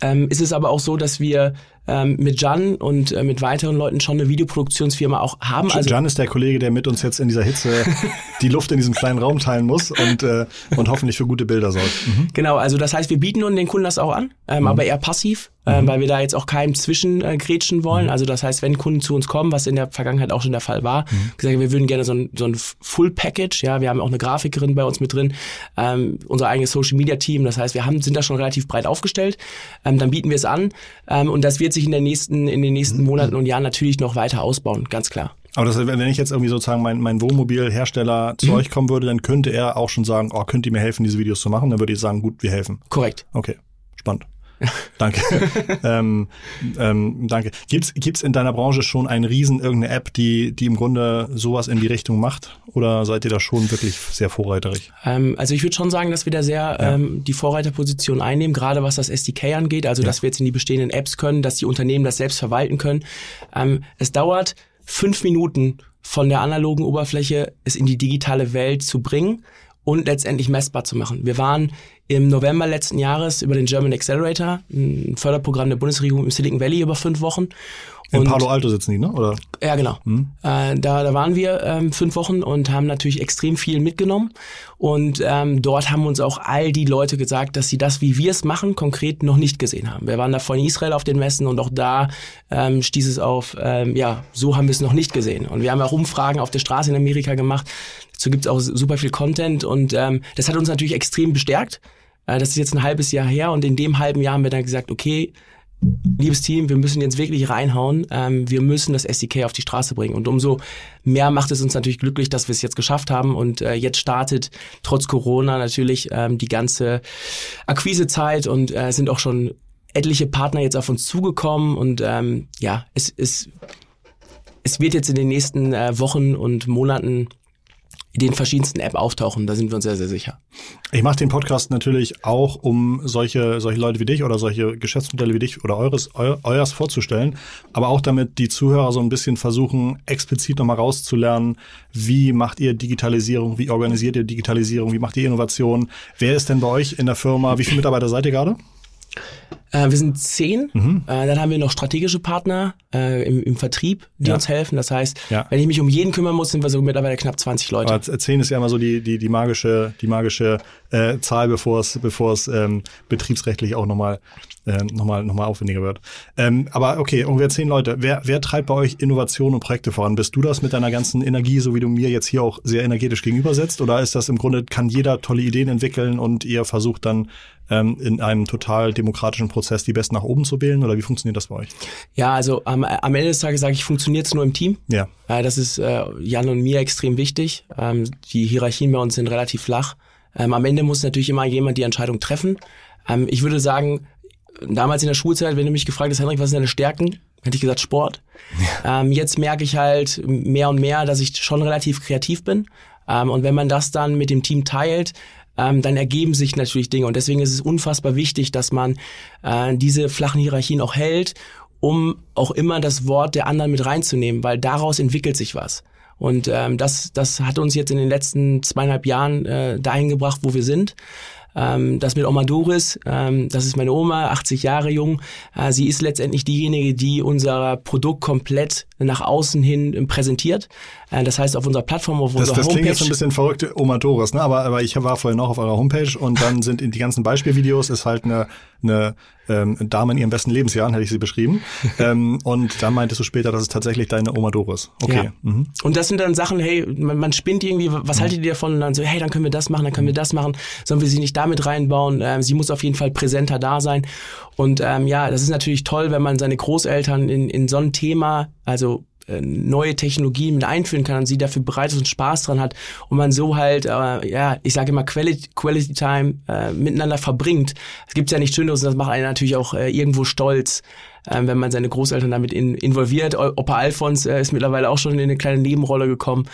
ähm, ist es aber auch so, dass wir ähm, mit Jan und äh, mit weiteren Leuten schon eine Videoproduktionsfirma auch haben. Also Jan ist der Kollege, der mit uns jetzt in dieser Hitze *laughs* die Luft in diesem kleinen Raum teilen muss und, äh, und hoffentlich für gute Bilder sorgt. Mhm. Genau, also das heißt, wir bieten nun den Kunden das auch an, ähm, mhm. aber eher passiv äh, mhm. weil wir da jetzt auch keinem zwischengrätschen äh, wollen. Mhm. Also das heißt, wenn Kunden zu uns kommen, was in der Vergangenheit auch schon der Fall war, mhm. gesagt, wir würden gerne so ein, so ein Full Package, ja, wir haben auch eine Grafikerin bei uns mit drin, ähm, unser eigenes Social Media Team, das heißt, wir haben, sind da schon relativ breit aufgestellt, ähm, dann bieten wir es an ähm, und das wird sich in der nächsten, in den nächsten mhm. Monaten und Jahren natürlich noch weiter ausbauen, ganz klar. Aber das, wenn ich jetzt irgendwie sozusagen mein, mein Wohnmobilhersteller zu mhm. euch kommen würde, dann könnte er auch schon sagen, oh, könnt ihr mir helfen, diese Videos zu machen? Dann würde ich sagen, gut, wir helfen. Korrekt. Okay, spannend. Danke. *laughs* ähm, ähm, danke. Gibt's gibt's in deiner Branche schon einen Riesen, irgendeine App, die, die im Grunde sowas in die Richtung macht? Oder seid ihr da schon wirklich sehr vorreiterig? Ähm, also ich würde schon sagen, dass wir da sehr ja. ähm, die Vorreiterposition einnehmen, gerade was das SDK angeht, also ja. dass wir jetzt in die bestehenden Apps können, dass die Unternehmen das selbst verwalten können. Ähm, es dauert fünf Minuten von der analogen Oberfläche es in die digitale Welt zu bringen und letztendlich messbar zu machen. Wir waren im November letzten Jahres über den German Accelerator, ein Förderprogramm der Bundesregierung im Silicon Valley über fünf Wochen. In Palo Alto sitzen die, ne? Oder? Ja, genau. Mhm. Äh, da, da waren wir ähm, fünf Wochen und haben natürlich extrem viel mitgenommen. Und ähm, dort haben uns auch all die Leute gesagt, dass sie das, wie wir es machen, konkret noch nicht gesehen haben. Wir waren da vor in Israel auf den Messen und auch da ähm, stieß es auf, ähm, ja, so haben wir es noch nicht gesehen. Und wir haben auch Umfragen auf der Straße in Amerika gemacht. Dazu gibt es auch super viel Content und ähm, das hat uns natürlich extrem bestärkt. Äh, das ist jetzt ein halbes Jahr her und in dem halben Jahr haben wir dann gesagt, okay, liebes Team, wir müssen jetzt wirklich reinhauen. Ähm, wir müssen das SDK auf die Straße bringen. Und umso mehr macht es uns natürlich glücklich, dass wir es jetzt geschafft haben. Und äh, jetzt startet trotz Corona natürlich ähm, die ganze Akquisezeit und äh, sind auch schon etliche Partner jetzt auf uns zugekommen. Und ähm, ja, es, es, es wird jetzt in den nächsten äh, Wochen und Monaten den verschiedensten App auftauchen. Da sind wir uns sehr, sehr sicher. Ich mache den Podcast natürlich auch, um solche, solche Leute wie dich oder solche Geschäftsmodelle wie dich oder eures, eu, euers vorzustellen, aber auch damit die Zuhörer so ein bisschen versuchen, explizit nochmal rauszulernen, wie macht ihr Digitalisierung, wie organisiert ihr Digitalisierung, wie macht ihr Innovation, wer ist denn bei euch in der Firma, wie viele Mitarbeiter seid ihr gerade? Äh, wir sind zehn. Mhm. Äh, dann haben wir noch strategische Partner äh, im, im Vertrieb, die ja. uns helfen. Das heißt, ja. wenn ich mich um jeden kümmern muss, sind wir so mittlerweile knapp 20 Leute. Aber zehn ist ja immer so die, die, die magische, die magische äh, Zahl, bevor es, bevor es ähm, betriebsrechtlich auch nochmal äh, nochmal noch mal aufwendiger wird. Ähm, aber okay, ungefähr zehn Leute. Wer, wer treibt bei euch Innovation und Projekte voran? Bist du das mit deiner ganzen Energie, so wie du mir jetzt hier auch sehr energetisch gegenübersetzt? Oder ist das im Grunde, kann jeder tolle Ideen entwickeln und ihr versucht dann ähm, in einem total demokratischen Prozess die Besten nach oben zu wählen? Oder wie funktioniert das bei euch? Ja, also am, am Ende des Tages sage ich, funktioniert es nur im Team. Ja. Äh, das ist äh, Jan und mir extrem wichtig. Ähm, die Hierarchien bei uns sind relativ flach. Ähm, am Ende muss natürlich immer jemand die Entscheidung treffen. Ähm, ich würde sagen, damals in der Schulzeit, wenn du mich gefragt hast, Henrik, was sind deine Stärken? Hätte ich gesagt Sport. Ja. Ähm, jetzt merke ich halt mehr und mehr, dass ich schon relativ kreativ bin. Ähm, und wenn man das dann mit dem Team teilt, ähm, dann ergeben sich natürlich Dinge. Und deswegen ist es unfassbar wichtig, dass man äh, diese flachen Hierarchien auch hält, um auch immer das Wort der anderen mit reinzunehmen, weil daraus entwickelt sich was. Und ähm, das, das hat uns jetzt in den letzten zweieinhalb Jahren äh, dahin gebracht, wo wir sind. Ähm, das mit Oma Doris, ähm, das ist meine Oma, 80 Jahre jung. Äh, sie ist letztendlich diejenige, die unser Produkt komplett nach außen hin präsentiert. Äh, das heißt, auf unserer Plattform, auf das, unserer das Homepage. Das klingt jetzt ein bisschen verrückt, Oma Doris, ne? aber, aber ich war vorher noch auf eurer Homepage und dann sind in die ganzen Beispielvideos ist halt eine, eine ähm, Dame in ihren besten Lebensjahren, hätte ich sie beschrieben. *laughs* ähm, und dann meintest du später, das ist tatsächlich deine Oma Doris. Okay. Ja. Mhm. Und das sind dann Sachen, hey, man, man spinnt irgendwie, was mhm. haltet ihr davon? Und dann so, hey, dann können wir das machen, dann können wir das machen. Sollen wir sie nicht damit reinbauen? Ähm, sie muss auf jeden Fall präsenter da sein. Und ähm, ja, das ist natürlich toll, wenn man seine Großeltern in, in so ein Thema, also neue Technologien mit einführen kann und sie dafür bereit ist und Spaß dran hat und man so halt, äh, ja, ich sage immer Quality, Quality Time äh, miteinander verbringt. Es gibt ja nicht Schöneres und das macht einen natürlich auch äh, irgendwo stolz, äh, wenn man seine Großeltern damit in, involviert. Opa Alfons äh, ist mittlerweile auch schon in eine kleine Nebenrolle gekommen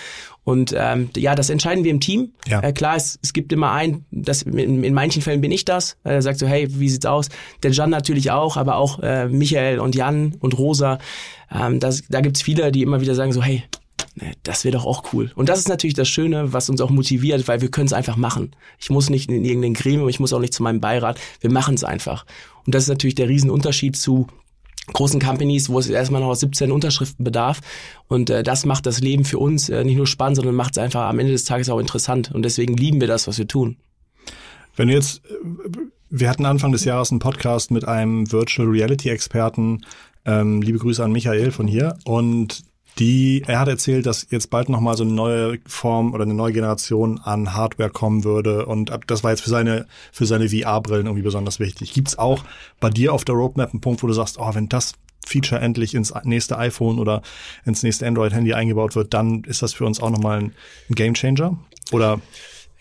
und ähm, ja, das entscheiden wir im Team. Ja. Äh, klar, es, es gibt immer einen, das, in, in manchen Fällen bin ich das. Äh, der sagt so, hey, wie sieht's aus? Der Jan natürlich auch, aber auch äh, Michael und Jan und Rosa. Ähm, das, da gibt's viele, die immer wieder sagen so, hey, ne, das wäre doch auch cool. Und das ist natürlich das Schöne, was uns auch motiviert, weil wir können es einfach machen. Ich muss nicht in irgendein Gremium, ich muss auch nicht zu meinem Beirat. Wir machen es einfach. Und das ist natürlich der Riesenunterschied zu großen Companies, wo es erstmal noch 17 Unterschriften bedarf. Und äh, das macht das Leben für uns äh, nicht nur spannend, sondern macht es einfach am Ende des Tages auch interessant. Und deswegen lieben wir das, was wir tun. Wenn jetzt, äh, wir hatten Anfang des Jahres einen Podcast mit einem Virtual Reality Experten. Ähm, liebe Grüße an Michael von hier. Und die, er hat erzählt, dass jetzt bald nochmal so eine neue Form oder eine neue Generation an Hardware kommen würde. Und das war jetzt für seine, für seine VR-Brillen irgendwie besonders wichtig. Gibt's auch bei dir auf der Roadmap einen Punkt, wo du sagst, oh, wenn das Feature endlich ins nächste iPhone oder ins nächste Android-Handy eingebaut wird, dann ist das für uns auch nochmal ein Game Changer? Oder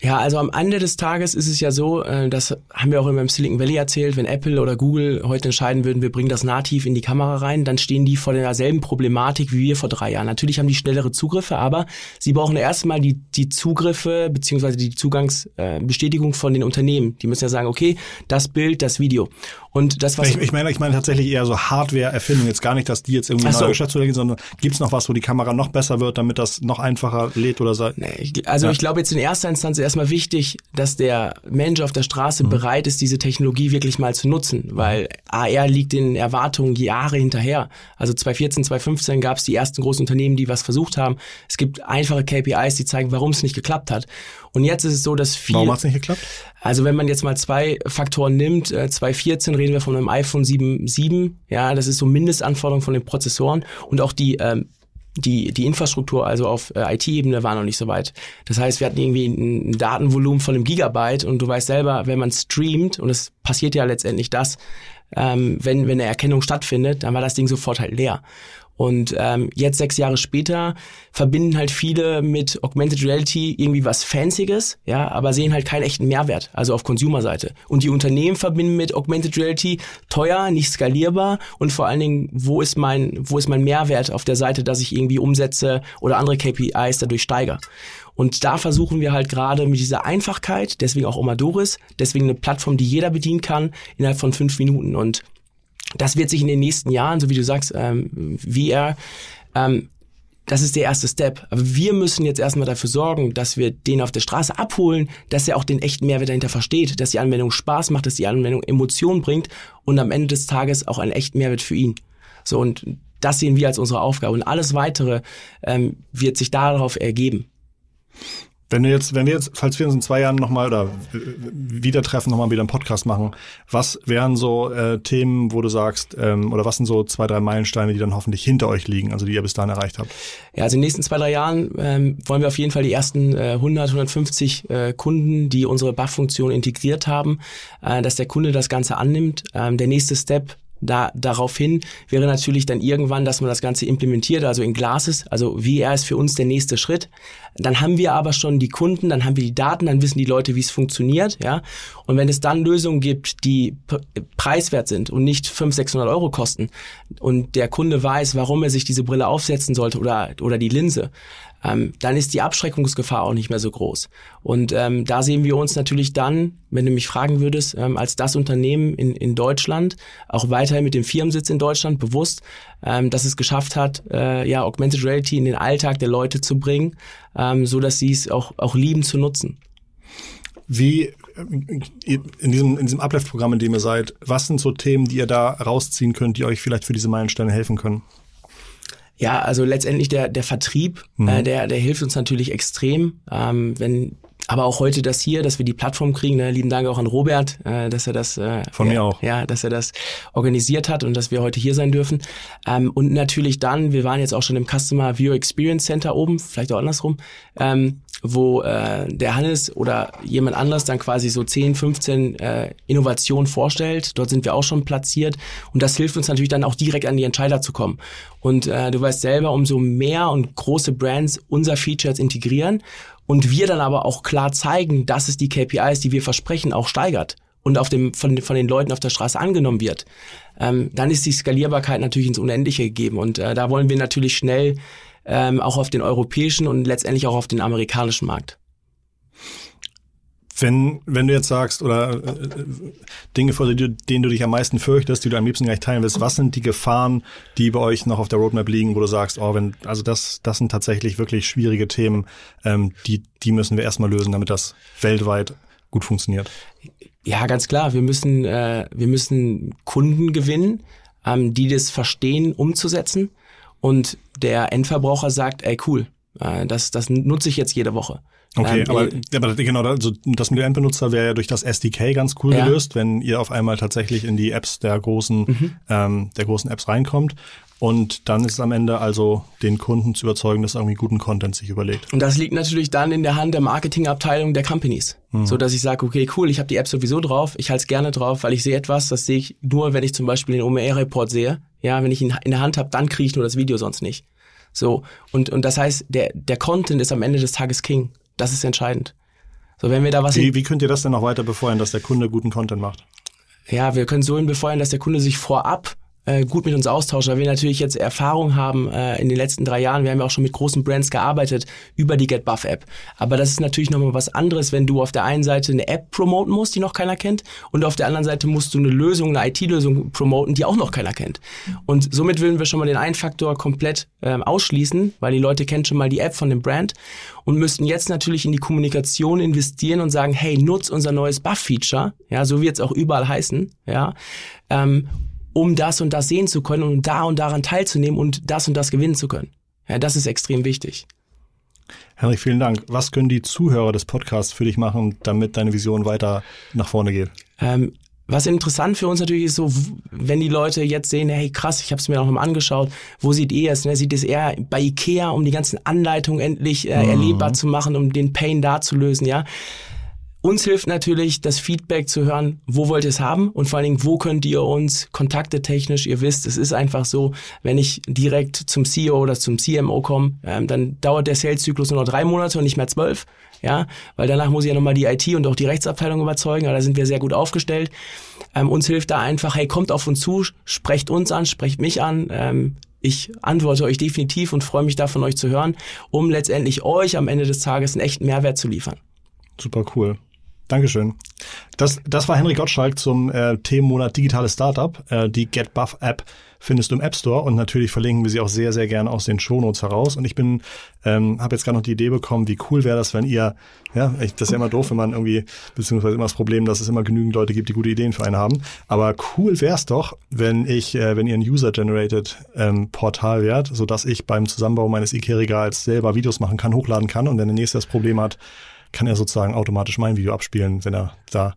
Ja, also am Ende des Tages ist es ja so, äh, das haben wir auch immer im Silicon Valley erzählt, wenn Apple oder Google heute entscheiden würden, wir bringen das nativ in die Kamera rein, dann stehen die vor derselben Problematik wie wir vor drei Jahren. Natürlich haben die schnellere Zugriffe, aber sie brauchen erstmal die, die Zugriffe beziehungsweise die Zugangsbestätigung von den Unternehmen. Die müssen ja sagen, okay, das Bild, das Video. Und das, was ich, ich meine, ich meine tatsächlich eher so Hardware-Erfindung. Jetzt gar nicht, dass die jetzt irgendwie so. neue Geschäftsmodelle gehen, sondern gibt's noch was, wo die Kamera noch besser wird, damit das noch einfacher lädt oder sei? Nee, also Ja. ich glaube jetzt in erster Instanz erstmal wichtig, dass der Mensch auf der Straße Mhm. bereit ist, diese Technologie wirklich mal zu nutzen, weil AR liegt den Erwartungen Jahre hinterher. Also 2014, 2015 gab es die ersten großen Unternehmen, die was versucht haben. Es gibt einfache KPIs, die zeigen, warum es nicht geklappt hat. Und jetzt ist es so, dass viel, Warum hat's nicht geklappt? also wenn man jetzt mal zwei Faktoren nimmt, äh, 2014 reden wir von einem iPhone 7, 7, ja, das ist so Mindestanforderung von den Prozessoren und auch die ähm, die, die Infrastruktur, also auf äh, IT-Ebene, war noch nicht so weit. Das heißt, wir hatten irgendwie ein, Datenvolumen von einem Gigabyte und du weißt selber, wenn man streamt, und es passiert ja letztendlich das, ähm, wenn, wenn eine Erkennung stattfindet, dann war das Ding sofort halt leer. Und ähm, jetzt sechs Jahre später verbinden halt viele mit Augmented Reality irgendwie was Fancyes, ja, aber sehen halt keinen echten Mehrwert, also auf Consumer-Seite. Und die Unternehmen verbinden mit Augmented Reality teuer, nicht skalierbar und vor allen Dingen, wo ist mein, wo ist mein Mehrwert auf der Seite, dass ich irgendwie Umsätze oder andere KPIs dadurch steigere. Und da versuchen wir halt gerade mit dieser Einfachkeit, deswegen auch Omadoris, deswegen eine Plattform, die jeder bedienen kann, innerhalb von fünf Minuten. Und das wird sich in den nächsten Jahren, so wie du sagst, ähm, VR, ähm, das ist der erste Step. Aber wir müssen jetzt erstmal dafür sorgen, dass wir den auf der Straße abholen, dass er auch den echten Mehrwert dahinter versteht, dass die Anwendung Spaß macht, dass die Anwendung Emotionen bringt und am Ende des Tages auch einen echten Mehrwert für ihn. So, und das sehen wir als unsere Aufgabe. Und alles weitere ähm, wird sich darauf ergeben. Wenn du jetzt, wenn wir jetzt, falls wir uns in zwei Jahren nochmal oder äh, wieder treffen, nochmal wieder einen Podcast machen, was wären so äh, Themen, wo du sagst, ähm, oder was sind so zwei, drei Meilensteine, die dann hoffentlich hinter euch liegen, also die ihr bis dahin erreicht habt? Ja, also in den nächsten zwei, drei Jahren ähm, wollen wir auf jeden Fall die ersten äh, 100, 150 äh, Kunden, die unsere Buff-Funktion integriert haben, äh, dass der Kunde das Ganze annimmt. Ähm, der nächste Step da, daraufhin wäre natürlich dann irgendwann, dass man das Ganze implementiert, also in Glasses, also VR ist für uns der nächste Schritt. Dann haben wir aber schon die Kunden, dann haben wir die Daten, dann wissen die Leute, wie es funktioniert, ja. Und wenn es dann Lösungen gibt, die p- preiswert sind und nicht 500, 600 Euro kosten und der Kunde weiß, warum er sich diese Brille aufsetzen sollte oder, oder die Linse, ähm, dann ist die Abschreckungsgefahr auch nicht mehr so groß. Und ähm, da sehen wir uns natürlich dann, wenn du mich fragen würdest, ähm, als das Unternehmen in, in Deutschland, auch weiterhin mit dem Firmensitz in Deutschland bewusst, ähm, dass es geschafft hat, äh, ja, Augmented Reality in den Alltag der Leute zu bringen, ähm, so dass sie es auch, auch lieben zu nutzen. Wie äh, in diesem, in diesem Uplift-Programm, in dem ihr seid, was sind so Themen, die ihr da rausziehen könnt, die euch vielleicht für diese Meilensteine helfen können? Ja, also letztendlich der, der Vertrieb, äh, der, der hilft uns natürlich extrem. Ähm, wenn, aber auch heute das hier, dass wir die Plattform kriegen. Ne? Lieben Dank auch an Robert, äh, dass er das äh, Von ja, mir auch. Ja, dass er das organisiert hat und dass wir heute hier sein dürfen. Ähm, und natürlich dann, wir waren jetzt auch schon im Customer Viewer Experience Center oben, vielleicht auch andersrum, ähm, wo äh, der Hannes oder jemand anders dann quasi so 10, 15 äh, Innovationen vorstellt. Dort sind wir auch schon platziert und das hilft uns natürlich dann auch direkt an die Entscheider zu kommen. Und äh, du weißt selber, umso mehr und große Brands unser Feature jetzt integrieren und wir dann aber auch klar zeigen, dass es die KPIs, die wir versprechen, auch steigert und auf dem, von, von den Leuten auf der Straße angenommen wird, ähm, dann ist die Skalierbarkeit natürlich ins Unendliche gegeben. Und äh, da wollen wir natürlich schnell ähm, auch auf den europäischen und letztendlich auch auf den amerikanischen Markt. Wenn, wenn du jetzt sagst, oder äh, Dinge, vor denen du, dich am meisten fürchtest, die du am liebsten gleich teilen willst, was sind die Gefahren, die bei euch noch auf der Roadmap liegen, wo du sagst, oh, wenn, also das, das sind tatsächlich wirklich schwierige Themen, ähm, die, die müssen wir erstmal lösen, damit das weltweit gut funktioniert. Ja, ganz klar. Wir müssen, äh, wir müssen Kunden gewinnen, ähm, die das verstehen, umzusetzen. Und der Endverbraucher sagt, ey, cool, äh, das, das nutze ich jetzt jede Woche. Okay, Ähm, aber, äh, aber genau, also das mit dem Endbenutzer wäre ja durch das SDK ganz cool Ja. gelöst, wenn ihr auf einmal tatsächlich in die Apps der großen, Mhm. ähm, der großen Apps reinkommt. Und dann ist es am Ende also, den Kunden zu überzeugen, dass er irgendwie guten Content sich überlegt. Und das liegt natürlich dann in der Hand der Marketingabteilung der Companies. So dass ich sage, okay, cool, ich habe die App sowieso drauf, ich halte es gerne drauf, weil ich sehe etwas, das sehe ich nur, wenn ich zum Beispiel den OMR-Report sehe. Ja, wenn ich ihn in der Hand habe, dann kriege ich nur das Video, sonst nicht. So, und, und das heißt, der, der Content ist am Ende des Tages King. Das ist entscheidend. So, wenn wir da was wie, wie könnt ihr das denn noch weiter befeuern, dass der Kunde guten Content macht? Ja, wir können so hin befeuern, dass der Kunde sich vorab äh, gut mit uns austauschen, weil wir natürlich jetzt Erfahrung haben äh, in den letzten drei Jahren. Wir haben ja auch schon mit großen Brands gearbeitet über die GetBuff App. Aber das ist natürlich nochmal was anderes, wenn du auf der einen Seite eine App promoten musst, die noch keiner kennt, und auf der anderen Seite musst du eine Lösung, eine IT-Lösung promoten, die auch noch keiner kennt. Und somit würden wir schon mal den einen Faktor komplett ähm, ausschließen, weil die Leute kennen schon mal die App von dem Brand und müssten jetzt natürlich in die Kommunikation investieren und sagen, hey, nutz unser neues Buff-Feature, ja, so wird es auch überall heißen, ja, ähm, um das und das sehen zu können und da und daran teilzunehmen und das und das gewinnen zu können. Ja, das ist extrem wichtig. Henrik, vielen Dank. Was können die Zuhörer des Podcasts für dich machen, damit deine Vision weiter nach vorne geht? Ähm, was interessant für uns natürlich ist, so, wenn die Leute jetzt sehen, hey krass, ich habe es mir auch nochmal angeschaut, wo sieht ihr es? Ne? Sieht es eher bei Ikea, um die ganzen Anleitungen endlich äh, mhm. erlebbar zu machen, um den Pain da zu lösen, ja? Uns hilft natürlich das Feedback zu hören, wo wollt ihr es haben und vor allen Dingen, wo könnt ihr uns Kontakte technisch, ihr wisst, es ist einfach so, wenn ich direkt zum CEO oder zum CMO komme, ähm, dann dauert der Sales-Zyklus nur noch drei Monate und nicht mehr zwölf, ja, weil danach muss ich ja nochmal die IT und auch die Rechtsabteilung überzeugen, aber da sind wir sehr gut aufgestellt. Ähm, uns hilft da einfach, hey, kommt auf uns zu, sprecht uns an, sprecht mich an, ähm, ich antworte euch definitiv und freue mich da von euch zu hören, um letztendlich euch am Ende des Tages einen echten Mehrwert zu liefern. Super cool. Dankeschön. Das, das war Henrik Gottschalk zum äh, Themenmonat Digitales Startup. Äh, die GetBuff App findest du im App Store und natürlich verlinken wir sie auch sehr, sehr gerne aus den Shownotes heraus. Und ich bin, ähm, habe jetzt gerade noch die Idee bekommen, wie cool wäre das, wenn ihr, ja, ich, das ist ja immer doof, wenn man irgendwie, beziehungsweise immer das Problem, dass es immer genügend Leute gibt, die gute Ideen für einen haben. Aber cool wäre es doch, wenn ich, äh, wenn ihr ein User-Generated ähm, Portal wärt, sodass ich beim Zusammenbau meines IKEA-Regals selber Videos machen kann, hochladen kann und wenn der nächste das Problem hat, kann er sozusagen automatisch mein Video abspielen, wenn er da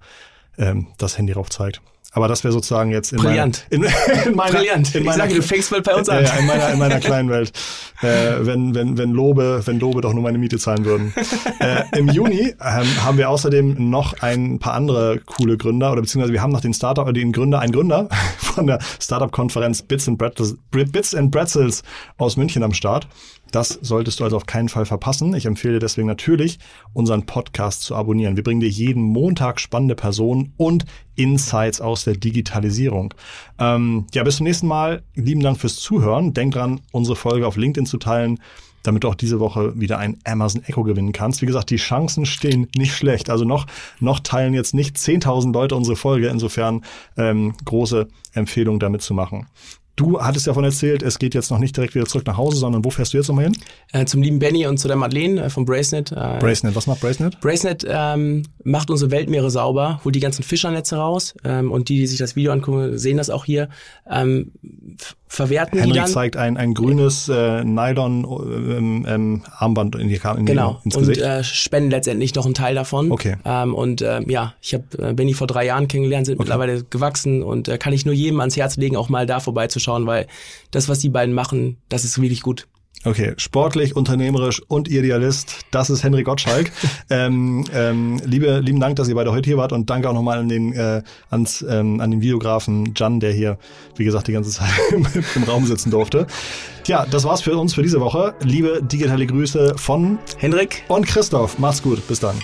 ähm, das Handy drauf zeigt. Aber das wäre sozusagen jetzt in Brillant. meiner, in, *laughs* in meiner, Brillant. In meiner, ich sage, du fängst mal bei uns an. Ja, in meiner, in meiner kleinen Welt. Äh, wenn, wenn, wenn Lobe, wenn Lobe doch nur meine Miete zahlen würden. *laughs* äh, Im Juni ähm, haben wir außerdem noch ein paar andere coole Gründer oder beziehungsweise wir haben noch den Startup, oder den Gründer, einen Gründer *laughs* von der Startup-Konferenz Bits and Pretzels, Bits and Pretzels aus München am Start. Das solltest du also auf keinen Fall verpassen. Ich empfehle dir deswegen natürlich, unseren Podcast zu abonnieren. Wir bringen dir jeden Montag spannende Personen und Insights aus der Digitalisierung. Ähm, ja, bis zum nächsten Mal. Lieben Dank fürs Zuhören. Denk dran, unsere Folge auf LinkedIn zu teilen damit du auch diese Woche wieder ein Amazon Echo gewinnen kannst. Wie gesagt, die Chancen stehen nicht schlecht. Also noch, noch teilen jetzt nicht 10.000 Leute unsere Folge. Insofern ähm, große Empfehlung, damit zu machen. Du hattest ja davon erzählt, es geht jetzt noch nicht direkt wieder zurück nach Hause, sondern wo fährst du jetzt nochmal hin? Äh, zum lieben Benny und zu der Madeleine äh, von Bracenet. Äh, Bracenet, was macht Bracenet? Bracenet ähm, macht unsere Weltmeere sauber, holt die ganzen Fischernetze raus ähm, und die, die sich das Video angucken, sehen das auch hier. Ähm, verwerten Henrik die dann. zeigt ein, ein grünes äh, Nylon-Armband ähm, in die in Genau, ins und Gesicht. äh, spenden letztendlich noch einen Teil davon. Okay. Ähm, und äh, ja, ich habe äh, Benny vor drei Jahren kennengelernt, sind mittlerweile gewachsen und äh, kann ich nur jedem ans Herz legen, auch mal da vorbeizuschauen, weil das, was die beiden machen, das ist wirklich gut. Okay, sportlich, unternehmerisch und Idealist, das ist Henrik Gottschalk. *laughs* ähm, ähm, liebe, lieben Dank, dass ihr beide heute hier wart und danke auch nochmal an den, äh, ans, ähm, an den Videografen Jan, der hier, wie gesagt, die ganze Zeit *laughs* im Raum sitzen durfte. Tja, das war's für uns für diese Woche. Liebe digitale Grüße von Hendrik? und Christoph. Macht's gut. Bis dann.